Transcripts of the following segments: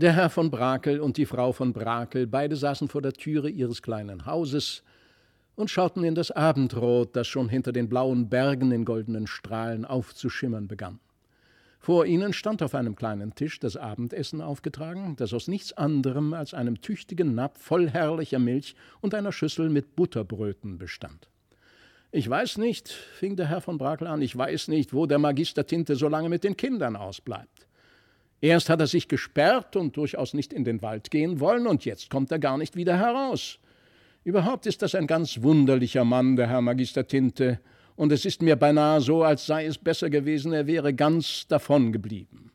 Der Herr von Brakel und die Frau von Brakel, beide saßen vor der Türe ihres kleinen Hauses und schauten in das Abendrot, das schon hinter den blauen Bergen in goldenen Strahlen aufzuschimmern begann. Vor ihnen stand auf einem kleinen Tisch das Abendessen aufgetragen, das aus nichts anderem als einem tüchtigen Napf voll herrlicher Milch und einer Schüssel mit Butterbröten bestand. Ich weiß nicht, fing der Herr von Brakel an, ich weiß nicht, wo der Magister Tinte so lange mit den Kindern ausbleibt. Erst hat er sich gesperrt und durchaus nicht in den Wald gehen wollen, und jetzt kommt er gar nicht wieder heraus. Überhaupt ist das ein ganz wunderlicher Mann, der Herr Magister Tinte, und es ist mir beinahe so, als sei es besser gewesen, er wäre ganz davon geblieben.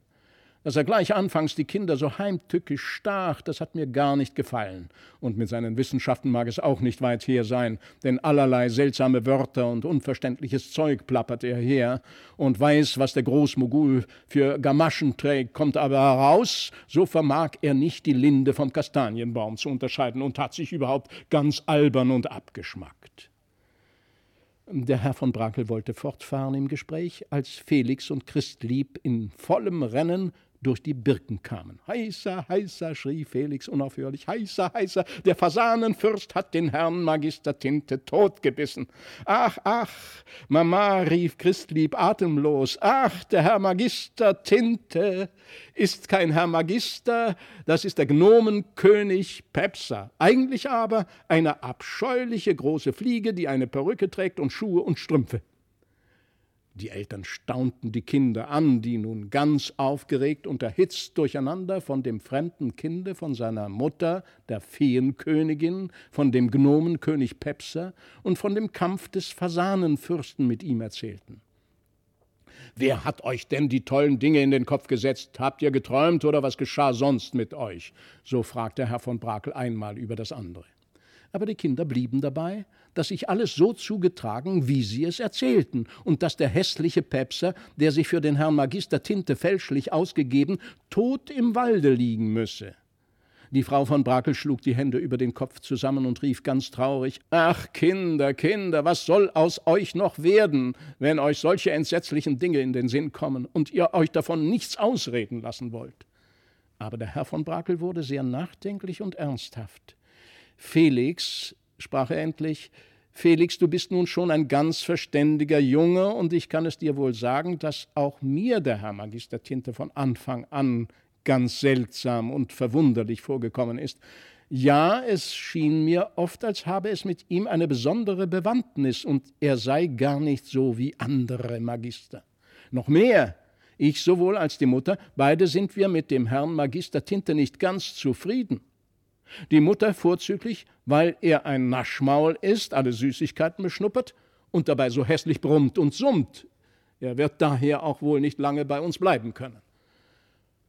Dass er gleich anfangs die Kinder so heimtückisch stach, das hat mir gar nicht gefallen. Und mit seinen Wissenschaften mag es auch nicht weit her sein, denn allerlei seltsame Wörter und unverständliches Zeug plappert er her und weiß, was der Großmogul für Gamaschen trägt, kommt aber heraus, so vermag er nicht die Linde vom Kastanienbaum zu unterscheiden und hat sich überhaupt ganz albern und abgeschmackt. Der Herr von Brakel wollte fortfahren im Gespräch, als Felix und Christlieb in vollem Rennen durch die Birken kamen. Heißer, heißer, schrie Felix unaufhörlich, heißer, heißer, der Fasanenfürst hat den Herrn Magister Tinte totgebissen. Ach, ach, Mama, rief Christlieb atemlos, ach, der Herr Magister Tinte ist kein Herr Magister, das ist der Gnomenkönig Pepser. Eigentlich aber eine abscheuliche große Fliege, die eine Perücke trägt und Schuhe und Strümpfe. Die Eltern staunten die Kinder an, die nun ganz aufgeregt und erhitzt durcheinander von dem fremden Kinde, von seiner Mutter, der Feenkönigin, von dem Gnomenkönig Pepser und von dem Kampf des Fasanenfürsten mit ihm erzählten. Wer hat euch denn die tollen Dinge in den Kopf gesetzt? Habt ihr geträumt oder was geschah sonst mit euch? So fragte Herr von Brakel einmal über das andere aber die Kinder blieben dabei, dass sich alles so zugetragen, wie sie es erzählten, und dass der hässliche Pepser, der sich für den Herrn Magister Tinte fälschlich ausgegeben, tot im Walde liegen müsse. Die Frau von Brakel schlug die Hände über den Kopf zusammen und rief ganz traurig Ach, Kinder, Kinder, was soll aus euch noch werden, wenn euch solche entsetzlichen Dinge in den Sinn kommen und ihr euch davon nichts ausreden lassen wollt? Aber der Herr von Brakel wurde sehr nachdenklich und ernsthaft. Felix, sprach er endlich, Felix, du bist nun schon ein ganz verständiger Junge, und ich kann es dir wohl sagen, dass auch mir der Herr Magister Tinte von Anfang an ganz seltsam und verwunderlich vorgekommen ist. Ja, es schien mir oft, als habe es mit ihm eine besondere Bewandtnis, und er sei gar nicht so wie andere Magister. Noch mehr, ich sowohl als die Mutter, beide sind wir mit dem Herrn Magister Tinte nicht ganz zufrieden. Die Mutter vorzüglich, weil er ein Naschmaul ist, alle Süßigkeiten beschnuppert und dabei so hässlich brummt und summt. Er wird daher auch wohl nicht lange bei uns bleiben können.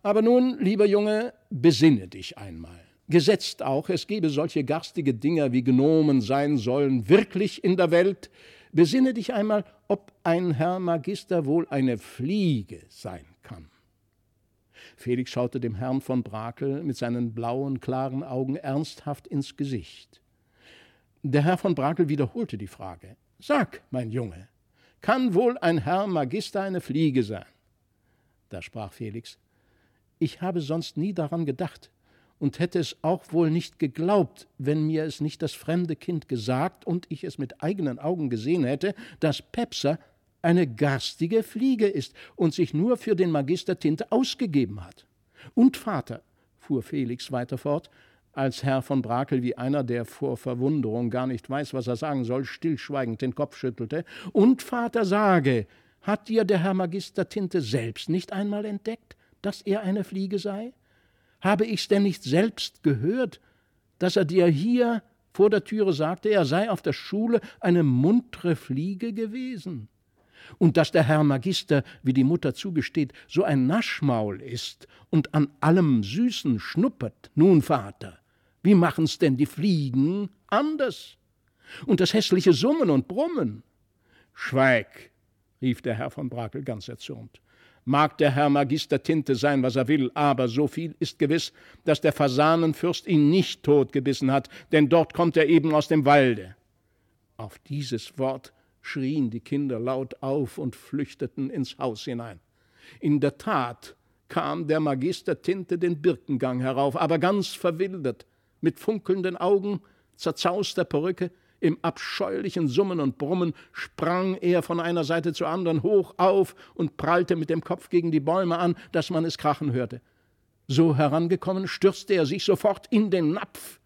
Aber nun, lieber Junge, besinne dich einmal. Gesetzt auch, es gebe solche garstige Dinger wie Gnomen sein sollen, wirklich in der Welt. Besinne dich einmal, ob ein Herr Magister wohl eine Fliege sein. Felix schaute dem Herrn von Brakel mit seinen blauen, klaren Augen ernsthaft ins Gesicht. Der Herr von Brakel wiederholte die Frage. Sag, mein Junge, kann wohl ein Herr Magister eine Fliege sein? Da sprach Felix, ich habe sonst nie daran gedacht und hätte es auch wohl nicht geglaubt, wenn mir es nicht das fremde Kind gesagt und ich es mit eigenen Augen gesehen hätte, dass Pepser eine garstige Fliege ist und sich nur für den Magister Tinte ausgegeben hat. Und Vater, fuhr Felix weiter fort, als Herr von Brakel wie einer, der vor Verwunderung gar nicht weiß, was er sagen soll, stillschweigend den Kopf schüttelte, und Vater sage, hat dir der Herr Magister Tinte selbst nicht einmal entdeckt, dass er eine Fliege sei? Habe ich's denn nicht selbst gehört, dass er dir hier vor der Türe sagte, er sei auf der Schule eine muntre Fliege gewesen? Und dass der Herr Magister, wie die Mutter zugesteht, so ein Naschmaul ist und an allem Süßen schnuppert. Nun, Vater, wie machen's denn die Fliegen anders? Und das hässliche Summen und Brummen? Schweig, rief der Herr von Brakel ganz erzürnt. Mag der Herr Magister Tinte sein, was er will, aber so viel ist gewiss, dass der Fasanenfürst ihn nicht totgebissen hat, denn dort kommt er eben aus dem Walde. Auf dieses Wort schrien die Kinder laut auf und flüchteten ins Haus hinein. In der Tat kam der Magister Tinte den Birkengang herauf, aber ganz verwildert, mit funkelnden Augen, zerzauster Perücke, im abscheulichen Summen und Brummen sprang er von einer Seite zur anderen hoch auf und prallte mit dem Kopf gegen die Bäume an, dass man es krachen hörte. So herangekommen, stürzte er sich sofort in den Napf,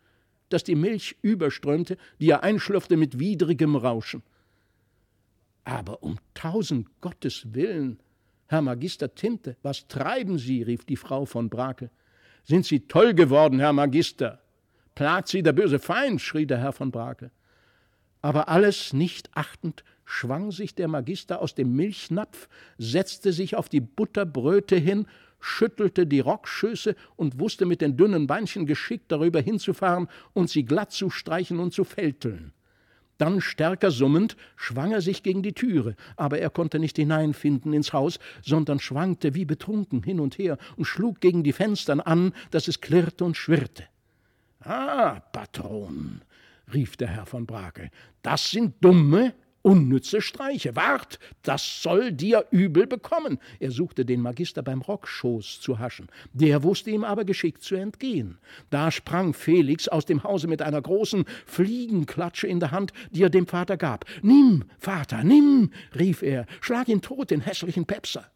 dass die Milch überströmte, die er einschlürfte mit widrigem Rauschen. Aber um tausend Gottes Willen, Herr Magister Tinte, was treiben Sie? rief die Frau von Brakel. Sind Sie toll geworden, Herr Magister? Plagt Sie der böse Feind? schrie der Herr von Brakel. Aber alles nicht achtend, schwang sich der Magister aus dem Milchnapf, setzte sich auf die Butterbröte hin, schüttelte die Rockschöße und wusste mit den dünnen Beinchen geschickt darüber hinzufahren und sie glatt zu streichen und zu fälteln. Dann stärker summend schwang er sich gegen die Türe, aber er konnte nicht hineinfinden ins Haus, sondern schwankte wie betrunken hin und her und schlug gegen die Fenstern an, dass es klirrte und schwirrte. Ah, Patron, rief der Herr von Brakel, das sind dumme, unnütze Streiche. Wart, das soll dir übel bekommen. Er suchte den Magister beim Rockschoß zu haschen. Der wusste ihm aber geschickt zu entgehen. Da sprang Felix aus dem Hause mit einer großen Fliegenklatsche in der Hand, die er dem Vater gab. Nimm, Vater, nimm, rief er, schlag ihn tot, den hässlichen Pepser.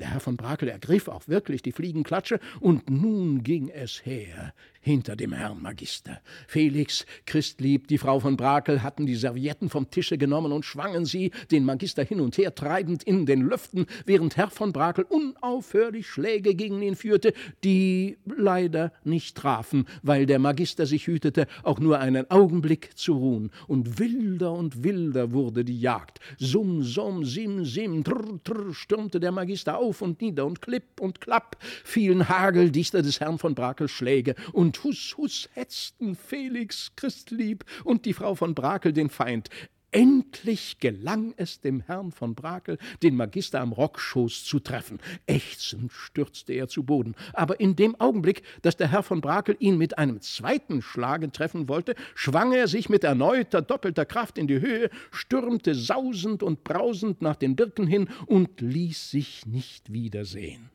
Der Herr von Brakel ergriff auch wirklich die Fliegenklatsche, und nun ging es her hinter dem Herrn Magister. Felix, Christlieb, die Frau von Brakel hatten die Servietten vom Tische genommen und schwangen sie, den Magister hin und her treibend in den Lüften, während Herr von Brakel unaufhörlich Schläge gegen ihn führte, die leider nicht trafen, weil der Magister sich hütete, auch nur einen Augenblick zu ruhen. Und wilder und wilder wurde die Jagd. Summ, summ, sim, sim, trr, trr, stürmte der Magister auf und nieder und klipp und klapp fielen hageldichter des Herrn von Brakel Schläge und und Hus Hus hetzten Felix Christlieb und die Frau von Brakel den Feind. Endlich gelang es dem Herrn von Brakel, den Magister am Rockschoß zu treffen. Ächzend stürzte er zu Boden. Aber in dem Augenblick, dass der Herr von Brakel ihn mit einem zweiten Schlage treffen wollte, schwang er sich mit erneuter, doppelter Kraft in die Höhe, stürmte sausend und brausend nach den Birken hin und ließ sich nicht wiedersehen.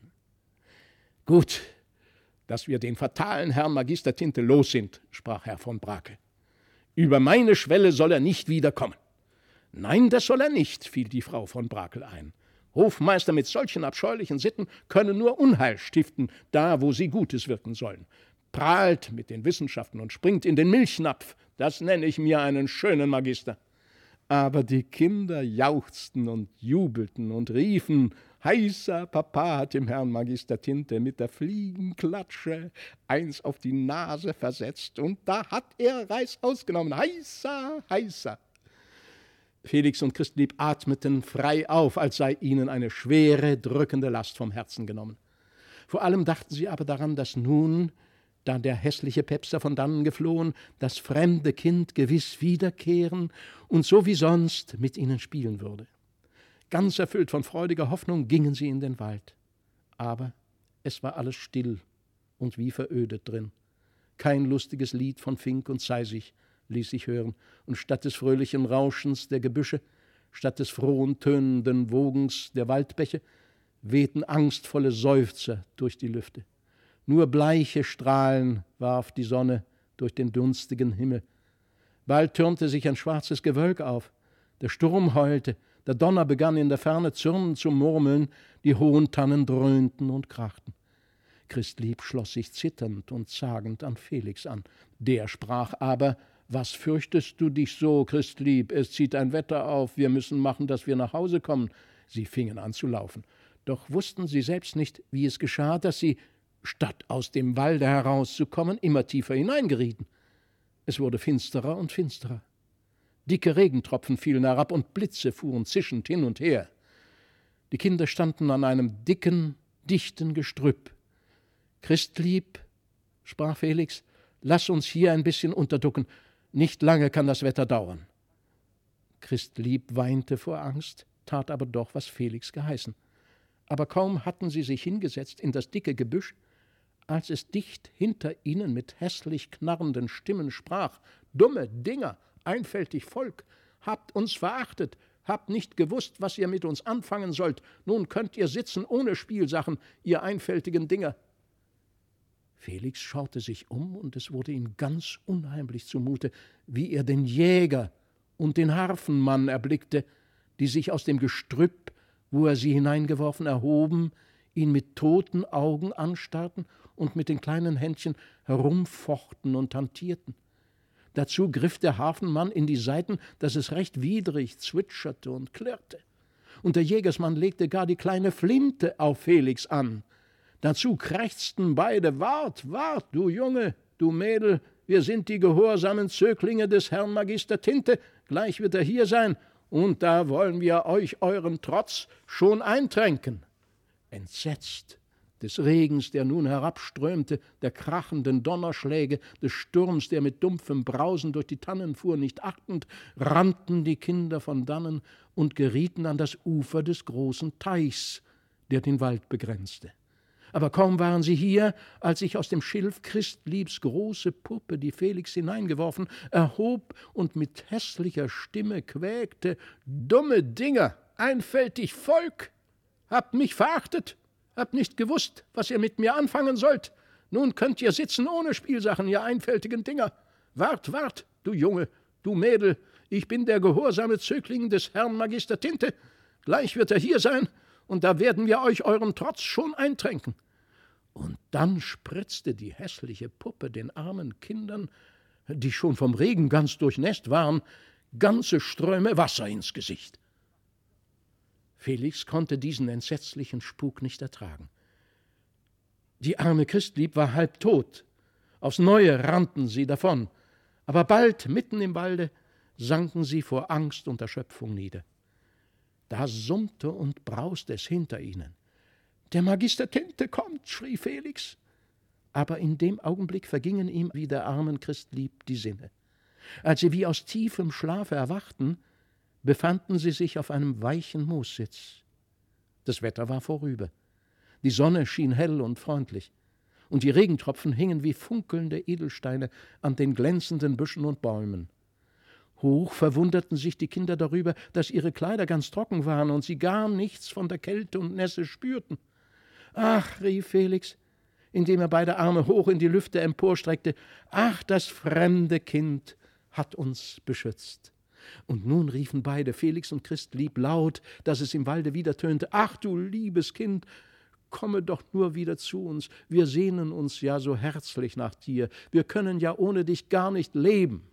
Gut, dass wir den fatalen Herrn Magister Tinte los sind, sprach Herr von Brake. Über meine Schwelle soll er nicht wiederkommen. Nein, das soll er nicht, fiel die Frau von Brakel ein. Hofmeister mit solchen abscheulichen Sitten können nur Unheil stiften, da wo sie Gutes wirken sollen. Prahlt mit den Wissenschaften und springt in den Milchnapf, das nenne ich mir einen schönen Magister. Aber die Kinder jauchzten und jubelten und riefen Heißer Papa hat dem Herrn Magister Tinte mit der Fliegenklatsche eins auf die Nase versetzt, und da hat er Reis ausgenommen. Heißer, heißer. Felix und Christlieb atmeten frei auf, als sei ihnen eine schwere, drückende Last vom Herzen genommen. Vor allem dachten sie aber daran, dass nun, da der hässliche Pepser von dannen geflohen, das fremde Kind gewiss wiederkehren und so wie sonst mit ihnen spielen würde. Ganz erfüllt von freudiger Hoffnung gingen sie in den Wald. Aber es war alles still und wie verödet drin. Kein lustiges Lied von Fink und Zeisig ließ sich hören, und statt des fröhlichen Rauschens der Gebüsche, statt des frohen tönenden Wogens der Waldbäche, wehten angstvolle Seufzer durch die Lüfte. Nur bleiche Strahlen warf die Sonne durch den dunstigen Himmel. Bald türmte sich ein schwarzes Gewölk auf, der Sturm heulte, der Donner begann in der Ferne zürnend zu murmeln, die hohen Tannen dröhnten und krachten. Christlieb schloss sich zitternd und zagend an Felix an. Der sprach aber, was fürchtest du dich so, Christlieb? Es zieht ein Wetter auf, wir müssen machen, dass wir nach Hause kommen. Sie fingen an zu laufen. Doch wussten sie selbst nicht, wie es geschah, dass sie, statt aus dem Walde herauszukommen, immer tiefer hineingerieten. Es wurde finsterer und finsterer. Dicke Regentropfen fielen herab und Blitze fuhren zischend hin und her. Die Kinder standen an einem dicken, dichten Gestrüpp. Christlieb, sprach Felix, lass uns hier ein bisschen unterducken. Nicht lange kann das Wetter dauern. Christlieb weinte vor Angst, tat aber doch, was Felix geheißen. Aber kaum hatten sie sich hingesetzt in das dicke Gebüsch, als es dicht hinter ihnen mit hässlich knarrenden Stimmen sprach: Dumme Dinger, einfältig Volk, habt uns verachtet, Habt nicht gewusst, was ihr mit uns anfangen sollt. Nun könnt ihr sitzen ohne Spielsachen, ihr einfältigen Dinger. Felix schaute sich um, und es wurde ihm ganz unheimlich zumute, wie er den Jäger und den Harfenmann erblickte, die sich aus dem Gestrüpp, wo er sie hineingeworfen, erhoben, ihn mit toten Augen anstarrten und mit den kleinen Händchen herumfochten und hantierten. Dazu griff der Hafenmann in die Seiten, dass es recht widrig zwitscherte und klirrte. Und der Jägersmann legte gar die kleine Flinte auf Felix an. Dazu krächzten beide Wart, wart, du Junge, du Mädel, wir sind die gehorsamen Zöglinge des Herrn Magister Tinte, gleich wird er hier sein, und da wollen wir euch euren Trotz schon eintränken. Entsetzt des Regens, der nun herabströmte, der krachenden Donnerschläge, des Sturms, der mit dumpfem Brausen durch die Tannen fuhr, nicht achtend, rannten die Kinder von dannen und gerieten an das Ufer des großen Teichs, der den Wald begrenzte. Aber kaum waren sie hier, als sich aus dem Schilf Christliebs große Puppe, die Felix hineingeworfen, erhob und mit hässlicher Stimme quäkte: Dumme Dinger, einfältig Volk! Habt mich verachtet, habt nicht gewusst, was ihr mit mir anfangen sollt. Nun könnt ihr sitzen ohne Spielsachen, ihr einfältigen Dinger. Wart, wart, du Junge, du Mädel, ich bin der gehorsame Zögling des Herrn Magister Tinte. Gleich wird er hier sein, und da werden wir euch euren Trotz schon eintränken. Und dann spritzte die hässliche Puppe den armen Kindern, die schon vom Regen ganz durchnässt waren, ganze Ströme Wasser ins Gesicht. Felix konnte diesen entsetzlichen Spuk nicht ertragen. Die arme Christlieb war halb tot. Aufs Neue rannten sie davon, aber bald, mitten im Walde, sanken sie vor Angst und Erschöpfung nieder. Da summte und brauste es hinter ihnen. Der Magister Tinte kommt, schrie Felix. Aber in dem Augenblick vergingen ihm wie der armen Christlieb die Sinne. Als sie wie aus tiefem Schlafe erwachten, befanden sie sich auf einem weichen Moossitz. Das Wetter war vorüber. Die Sonne schien hell und freundlich, und die Regentropfen hingen wie funkelnde Edelsteine an den glänzenden Büschen und Bäumen. Hoch verwunderten sich die Kinder darüber, dass ihre Kleider ganz trocken waren und sie gar nichts von der Kälte und Nässe spürten. Ach, rief Felix, indem er beide Arme hoch in die Lüfte emporstreckte, ach, das fremde Kind hat uns beschützt. Und nun riefen beide, Felix und Christlieb, laut, dass es im Walde wieder tönte: Ach, du liebes Kind, komme doch nur wieder zu uns. Wir sehnen uns ja so herzlich nach dir. Wir können ja ohne dich gar nicht leben.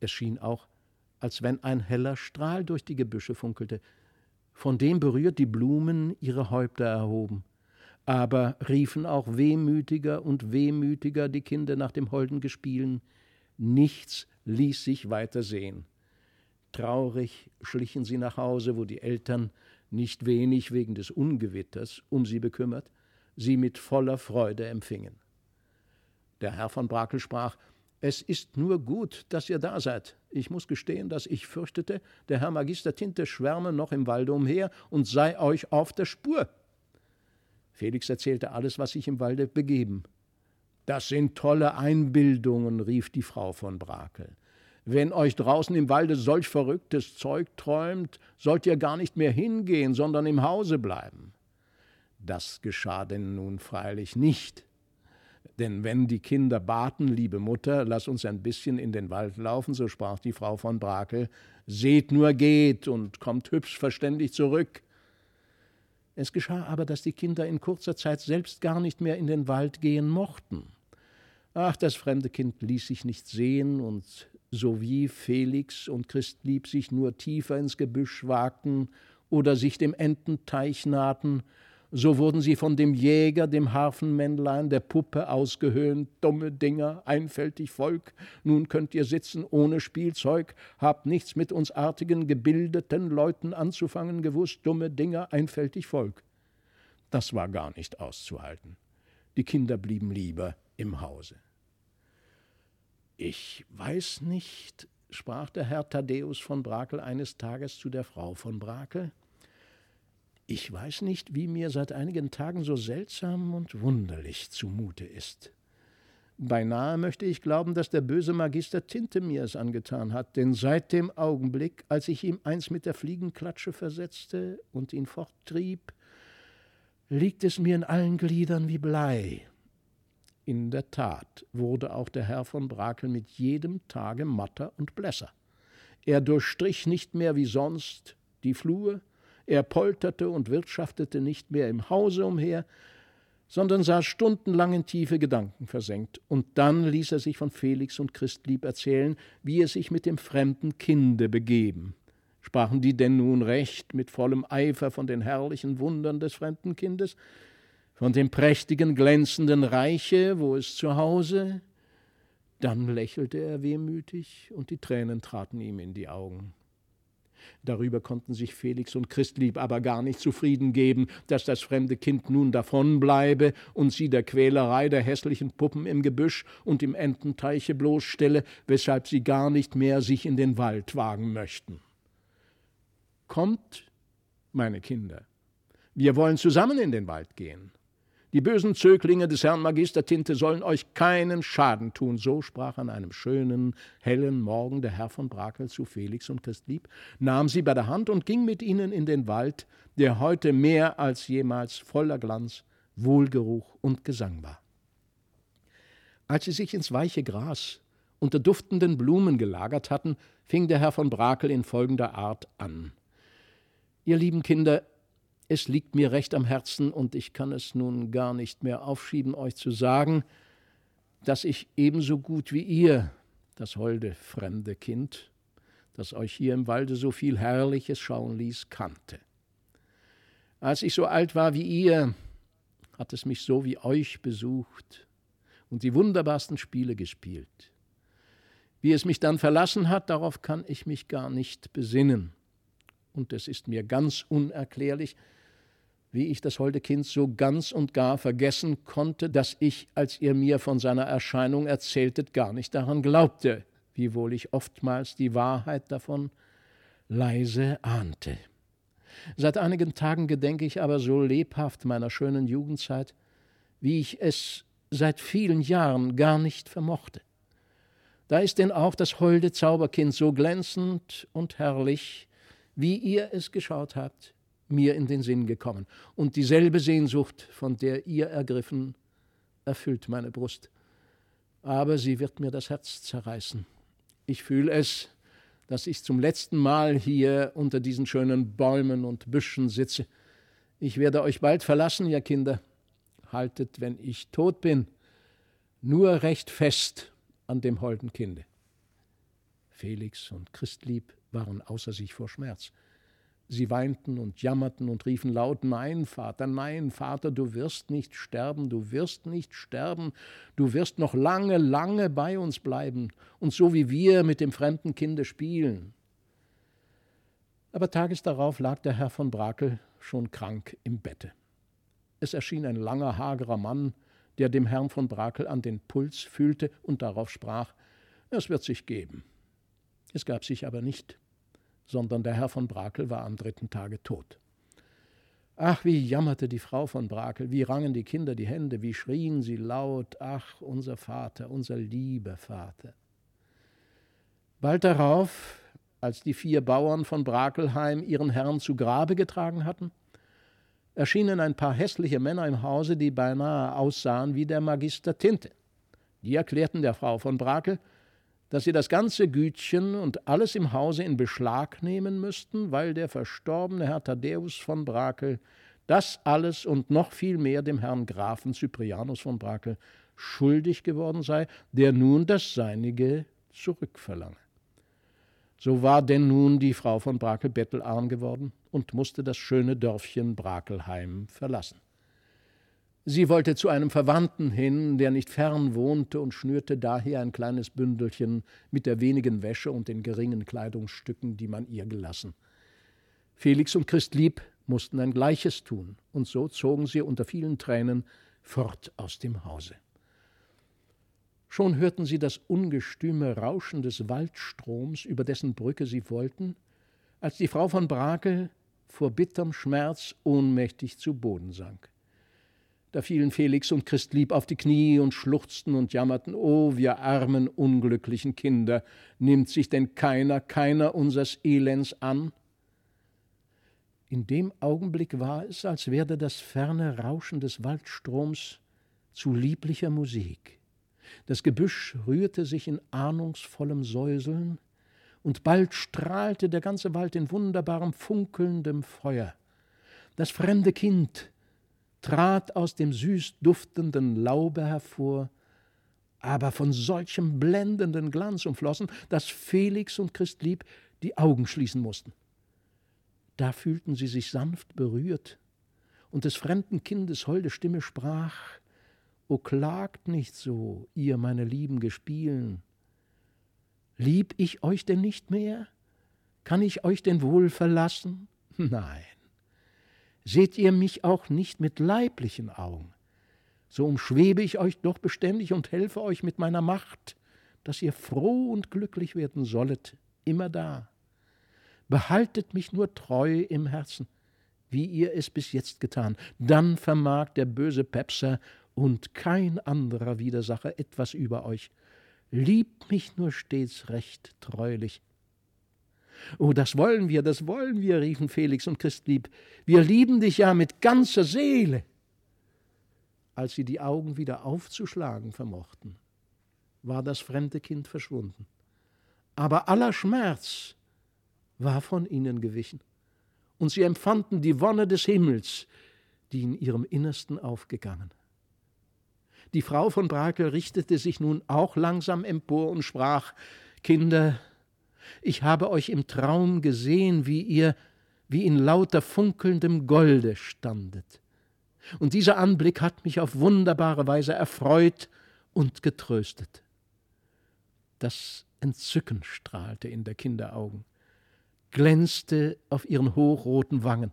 Es schien auch, als wenn ein heller Strahl durch die Gebüsche funkelte, von dem berührt die Blumen ihre Häupter erhoben. Aber riefen auch wehmütiger und wehmütiger die Kinder nach dem holden Gespielen. Nichts ließ sich weiter sehen. Traurig schlichen sie nach Hause, wo die Eltern, nicht wenig wegen des Ungewitters, um sie bekümmert, sie mit voller Freude empfingen. Der Herr von Brakel sprach Es ist nur gut, dass ihr da seid. Ich muss gestehen, dass ich fürchtete, der Herr Magister Tinte schwärme noch im Walde umher und sei euch auf der Spur. Felix erzählte alles, was sich im Walde begeben. Das sind tolle Einbildungen, rief die Frau von Brakel. Wenn euch draußen im Walde solch verrücktes Zeug träumt, sollt ihr gar nicht mehr hingehen, sondern im Hause bleiben. Das geschah denn nun freilich nicht. Denn wenn die Kinder baten, liebe Mutter, lass uns ein bisschen in den Wald laufen, so sprach die Frau von Brakel, seht nur geht und kommt hübsch verständig zurück. Es geschah aber, dass die Kinder in kurzer Zeit selbst gar nicht mehr in den Wald gehen mochten. Ach, das fremde Kind ließ sich nicht sehen, und so wie Felix und Christlieb sich nur tiefer ins Gebüsch wagten oder sich dem Ententeich nahten, so wurden sie von dem Jäger, dem Harfenmännlein, der Puppe ausgehöhnt, dumme Dinger, einfältig Volk, nun könnt ihr sitzen ohne Spielzeug, habt nichts mit uns artigen, gebildeten Leuten anzufangen gewusst, dumme Dinger, einfältig Volk. Das war gar nicht auszuhalten. Die Kinder blieben lieber im Hause. Ich weiß nicht, sprach der Herr Thaddäus von Brakel eines Tages zu der Frau von Brakel, ich weiß nicht, wie mir seit einigen Tagen so seltsam und wunderlich zumute ist. Beinahe möchte ich glauben, dass der böse Magister Tinte mir es angetan hat, denn seit dem Augenblick, als ich ihm eins mit der Fliegenklatsche versetzte und ihn forttrieb, liegt es mir in allen Gliedern wie Blei. In der Tat wurde auch der Herr von Brakel mit jedem Tage matter und blässer. Er durchstrich nicht mehr wie sonst die Flur, er polterte und wirtschaftete nicht mehr im Hause umher, sondern saß stundenlang in tiefe Gedanken versenkt, und dann ließ er sich von Felix und Christlieb erzählen, wie es sich mit dem fremden Kinde begeben. Sprachen die denn nun recht mit vollem Eifer von den herrlichen Wundern des fremden Kindes, von dem prächtigen, glänzenden Reiche, wo es zu Hause? Dann lächelte er wehmütig, und die Tränen traten ihm in die Augen. Darüber konnten sich Felix und Christlieb aber gar nicht zufrieden geben, dass das fremde Kind nun davonbleibe und sie der Quälerei der hässlichen Puppen im Gebüsch und im Ententeiche bloßstelle, weshalb sie gar nicht mehr sich in den Wald wagen möchten. Kommt, meine Kinder, wir wollen zusammen in den Wald gehen. Die bösen Zöglinge des Herrn Magister Tinte sollen euch keinen Schaden tun. So sprach an einem schönen, hellen Morgen der Herr von Brakel zu Felix und Christlieb, nahm sie bei der Hand und ging mit ihnen in den Wald, der heute mehr als jemals voller Glanz, Wohlgeruch und Gesang war. Als sie sich ins weiche Gras unter duftenden Blumen gelagert hatten, fing der Herr von Brakel in folgender Art an. Ihr lieben Kinder, es liegt mir recht am Herzen und ich kann es nun gar nicht mehr aufschieben, euch zu sagen, dass ich ebenso gut wie ihr, das holde fremde Kind, das euch hier im Walde so viel Herrliches schauen ließ, kannte. Als ich so alt war wie ihr, hat es mich so wie euch besucht und die wunderbarsten Spiele gespielt. Wie es mich dann verlassen hat, darauf kann ich mich gar nicht besinnen. Und es ist mir ganz unerklärlich, wie ich das holde Kind so ganz und gar vergessen konnte, dass ich, als ihr mir von seiner Erscheinung erzähltet, gar nicht daran glaubte, wiewohl ich oftmals die Wahrheit davon leise ahnte. Seit einigen Tagen gedenke ich aber so lebhaft meiner schönen Jugendzeit, wie ich es seit vielen Jahren gar nicht vermochte. Da ist denn auch das holde Zauberkind so glänzend und herrlich, wie ihr es geschaut habt, mir in den Sinn gekommen. Und dieselbe Sehnsucht, von der ihr ergriffen, erfüllt meine Brust. Aber sie wird mir das Herz zerreißen. Ich fühle es, dass ich zum letzten Mal hier unter diesen schönen Bäumen und Büschen sitze. Ich werde euch bald verlassen, ihr Kinder. Haltet, wenn ich tot bin, nur recht fest an dem holden Kinde. Felix und Christlieb waren außer sich vor Schmerz. Sie weinten und jammerten und riefen laut Nein, Vater, nein, Vater, du wirst nicht sterben, du wirst nicht sterben, du wirst noch lange, lange bei uns bleiben und so wie wir mit dem fremden Kinde spielen. Aber tages darauf lag der Herr von Brakel schon krank im Bette. Es erschien ein langer, hagerer Mann, der dem Herrn von Brakel an den Puls fühlte und darauf sprach, es wird sich geben. Es gab sich aber nicht sondern der Herr von Brakel war am dritten Tage tot. Ach, wie jammerte die Frau von Brakel, wie rangen die Kinder die Hände, wie schrien sie laut, ach, unser Vater, unser lieber Vater. Bald darauf, als die vier Bauern von Brakelheim ihren Herrn zu Grabe getragen hatten, erschienen ein paar hässliche Männer im Hause, die beinahe aussahen wie der Magister Tinte. Die erklärten der Frau von Brakel, dass sie das ganze Gütchen und alles im Hause in Beschlag nehmen müssten, weil der verstorbene Herr Thaddäus von Brakel das alles und noch viel mehr dem Herrn Grafen Cyprianus von Brakel schuldig geworden sei, der nun das Seinige zurückverlange. So war denn nun die Frau von Brakel bettelarm geworden und musste das schöne Dörfchen Brakelheim verlassen. Sie wollte zu einem Verwandten hin, der nicht fern wohnte, und schnürte daher ein kleines Bündelchen mit der wenigen Wäsche und den geringen Kleidungsstücken, die man ihr gelassen. Felix und Christlieb mussten ein Gleiches tun, und so zogen sie unter vielen Tränen fort aus dem Hause. Schon hörten sie das ungestüme Rauschen des Waldstroms, über dessen Brücke sie wollten, als die Frau von Brakel vor bitterm Schmerz ohnmächtig zu Boden sank. Da fielen Felix und Christlieb auf die Knie und schluchzten und jammerten, oh, wir armen, unglücklichen Kinder, nimmt sich denn keiner, keiner unsers Elends an? In dem Augenblick war es, als werde das ferne Rauschen des Waldstroms zu lieblicher Musik. Das Gebüsch rührte sich in ahnungsvollem Säuseln, und bald strahlte der ganze Wald in wunderbarem funkelndem Feuer. Das fremde Kind trat aus dem süß duftenden Laube hervor, aber von solchem blendenden Glanz umflossen, dass Felix und Christlieb die Augen schließen mussten. Da fühlten sie sich sanft berührt, und des fremden Kindes holde Stimme sprach O klagt nicht so, ihr meine lieben Gespielen. Lieb ich euch denn nicht mehr? Kann ich euch denn wohl verlassen? Nein. Seht ihr mich auch nicht mit leiblichen Augen, so umschwebe ich euch doch beständig und helfe euch mit meiner Macht, dass ihr froh und glücklich werden sollet, immer da. Behaltet mich nur treu im Herzen, wie ihr es bis jetzt getan, dann vermag der böse Pepser und kein anderer Widersacher etwas über euch. Liebt mich nur stets recht treulich. Oh, das wollen wir, das wollen wir, riefen Felix und Christlieb. Wir lieben dich ja mit ganzer Seele. Als sie die Augen wieder aufzuschlagen vermochten, war das fremde Kind verschwunden. Aber aller Schmerz war von ihnen gewichen, und sie empfanden die Wonne des Himmels, die in ihrem Innersten aufgegangen. Die Frau von Brakel richtete sich nun auch langsam empor und sprach Kinder, ich habe euch im Traum gesehen, wie ihr wie in lauter funkelndem Golde standet. Und dieser Anblick hat mich auf wunderbare Weise erfreut und getröstet. Das Entzücken strahlte in der Kinderaugen, glänzte auf ihren hochroten Wangen.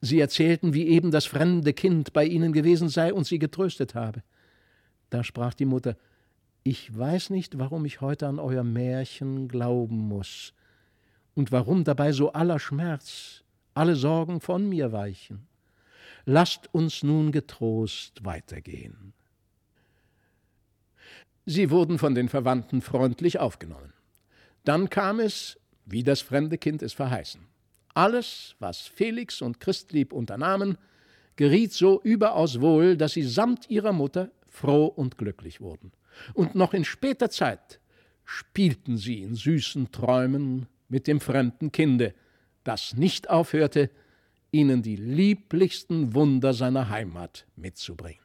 Sie erzählten, wie eben das fremde Kind bei ihnen gewesen sei und sie getröstet habe. Da sprach die Mutter Ich weiß nicht, warum ich heute an euer Märchen glauben muss und warum dabei so aller Schmerz, alle Sorgen von mir weichen. Lasst uns nun getrost weitergehen. Sie wurden von den Verwandten freundlich aufgenommen. Dann kam es, wie das fremde Kind es verheißen. Alles, was Felix und Christlieb unternahmen, geriet so überaus wohl, dass sie samt ihrer Mutter froh und glücklich wurden. Und noch in später Zeit spielten sie in süßen Träumen mit dem fremden Kinde, das nicht aufhörte, ihnen die lieblichsten Wunder seiner Heimat mitzubringen.